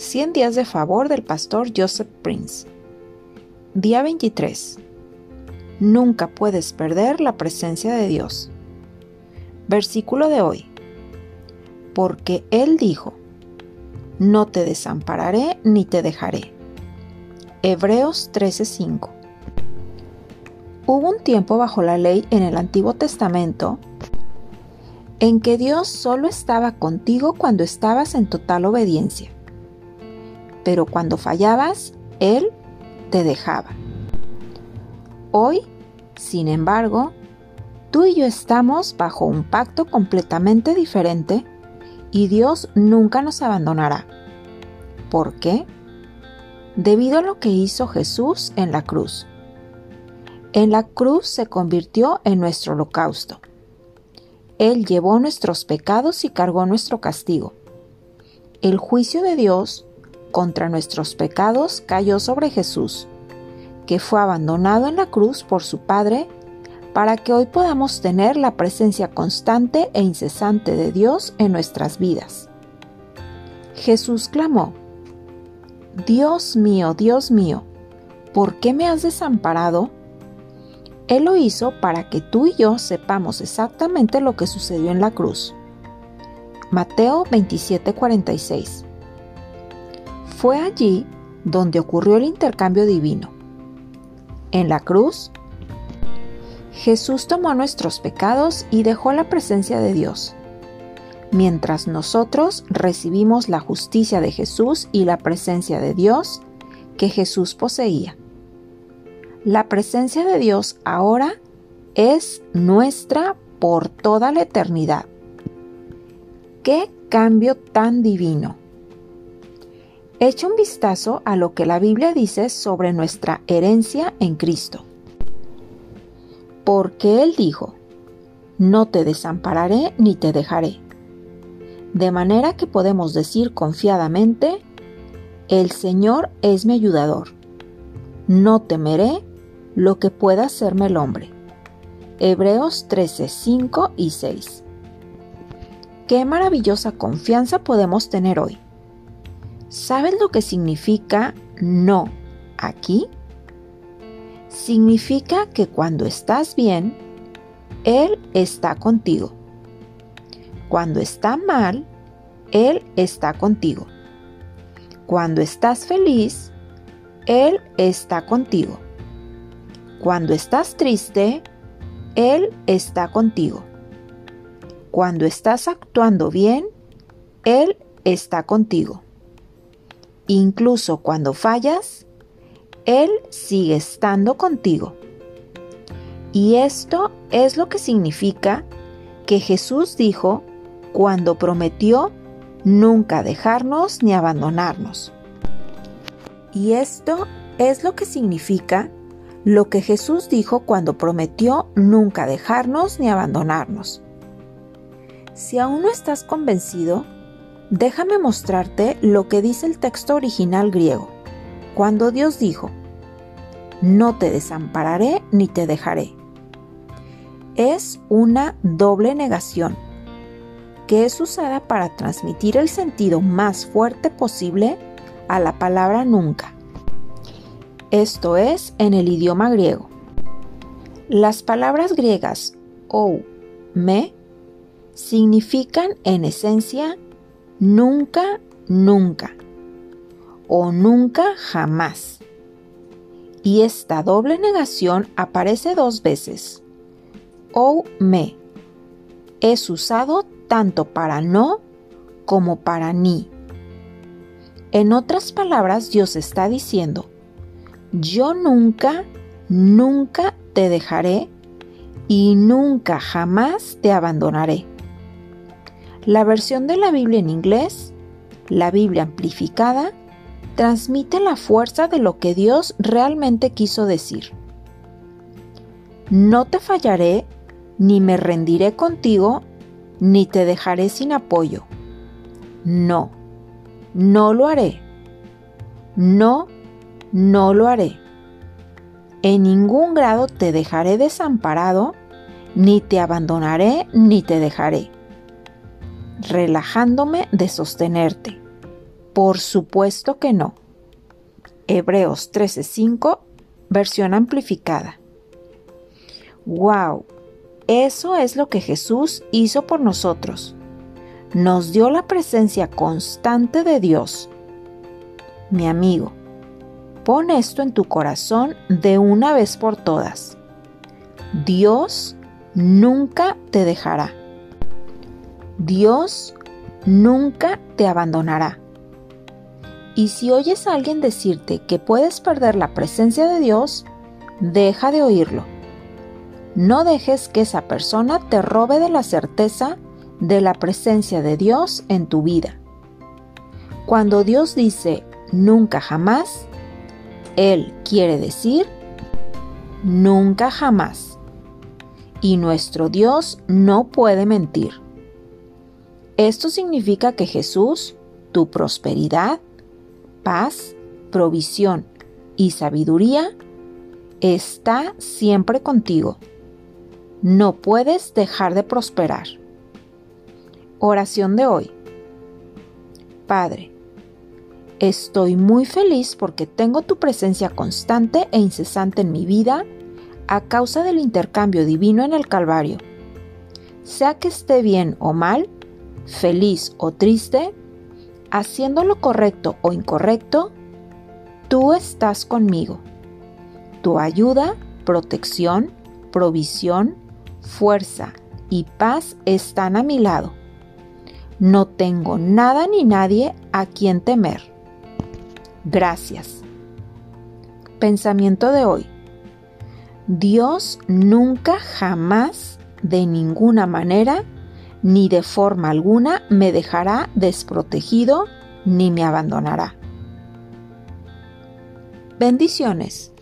100 días de favor del pastor Joseph Prince. Día 23. Nunca puedes perder la presencia de Dios. Versículo de hoy. Porque Él dijo, no te desampararé ni te dejaré. Hebreos 13:5. Hubo un tiempo bajo la ley en el Antiguo Testamento en que Dios solo estaba contigo cuando estabas en total obediencia. Pero cuando fallabas, Él te dejaba. Hoy, sin embargo, tú y yo estamos bajo un pacto completamente diferente y Dios nunca nos abandonará. ¿Por qué? Debido a lo que hizo Jesús en la cruz. En la cruz se convirtió en nuestro holocausto. Él llevó nuestros pecados y cargó nuestro castigo. El juicio de Dios contra nuestros pecados cayó sobre Jesús, que fue abandonado en la cruz por su Padre, para que hoy podamos tener la presencia constante e incesante de Dios en nuestras vidas. Jesús clamó, Dios mío, Dios mío, ¿por qué me has desamparado? Él lo hizo para que tú y yo sepamos exactamente lo que sucedió en la cruz. Mateo 27:46 Fue allí donde ocurrió el intercambio divino. En la cruz, Jesús tomó nuestros pecados y dejó la presencia de Dios, mientras nosotros recibimos la justicia de Jesús y la presencia de Dios que Jesús poseía. La presencia de Dios ahora es nuestra por toda la eternidad. ¡Qué cambio tan divino! Echa un vistazo a lo que la Biblia dice sobre nuestra herencia en Cristo. Porque Él dijo, no te desampararé ni te dejaré. De manera que podemos decir confiadamente, el Señor es mi ayudador. No temeré lo que pueda hacerme el hombre. Hebreos 13, 5 y 6. Qué maravillosa confianza podemos tener hoy. ¿Sabes lo que significa no aquí? Significa que cuando estás bien, Él está contigo. Cuando está mal, Él está contigo. Cuando estás feliz, Él está contigo. Cuando estás triste, Él está contigo. Cuando estás actuando bien, Él está contigo. Incluso cuando fallas, Él sigue estando contigo. Y esto es lo que significa que Jesús dijo cuando prometió nunca dejarnos ni abandonarnos. Y esto es lo que significa lo que Jesús dijo cuando prometió nunca dejarnos ni abandonarnos. Si aún no estás convencido, déjame mostrarte lo que dice el texto original griego, cuando Dios dijo, no te desampararé ni te dejaré. Es una doble negación, que es usada para transmitir el sentido más fuerte posible a la palabra nunca esto es en el idioma griego. Las palabras griegas ou, me significan en esencia nunca, nunca o nunca, jamás. Y esta doble negación aparece dos veces. Ou me es usado tanto para no como para ni. En otras palabras, Dios está diciendo, yo nunca, nunca te dejaré y nunca jamás te abandonaré. La versión de la Biblia en inglés, la Biblia amplificada, transmite la fuerza de lo que Dios realmente quiso decir. No te fallaré, ni me rendiré contigo, ni te dejaré sin apoyo. No, no lo haré. No no lo haré. En ningún grado te dejaré desamparado, ni te abandonaré, ni te dejaré, relajándome de sostenerte. Por supuesto que no. Hebreos 13:5, versión amplificada. ¡Wow! Eso es lo que Jesús hizo por nosotros. Nos dio la presencia constante de Dios. Mi amigo, pon esto en tu corazón de una vez por todas. Dios nunca te dejará. Dios nunca te abandonará. Y si oyes a alguien decirte que puedes perder la presencia de Dios, deja de oírlo. No dejes que esa persona te robe de la certeza de la presencia de Dios en tu vida. Cuando Dios dice nunca jamás, Él quiere decir nunca jamás. Y nuestro Dios no puede mentir. Esto significa que Jesús, tu prosperidad, paz, provisión y sabiduría está siempre contigo. No puedes dejar de prosperar. Oración de hoy. Padre, estoy muy feliz porque tengo tu presencia constante e incesante en mi vida a causa del intercambio divino en el Calvario. Sea que esté bien o mal, feliz o triste, haciendo lo correcto o incorrecto, tú estás conmigo. Tu ayuda, protección, provisión, fuerza y paz están a mi lado. No tengo nada ni nadie a quien temer. Gracias. Pensamiento de hoy. Dios nunca jamás, de ninguna manera, ni de forma alguna me dejará desprotegido ni me abandonará. Bendiciones.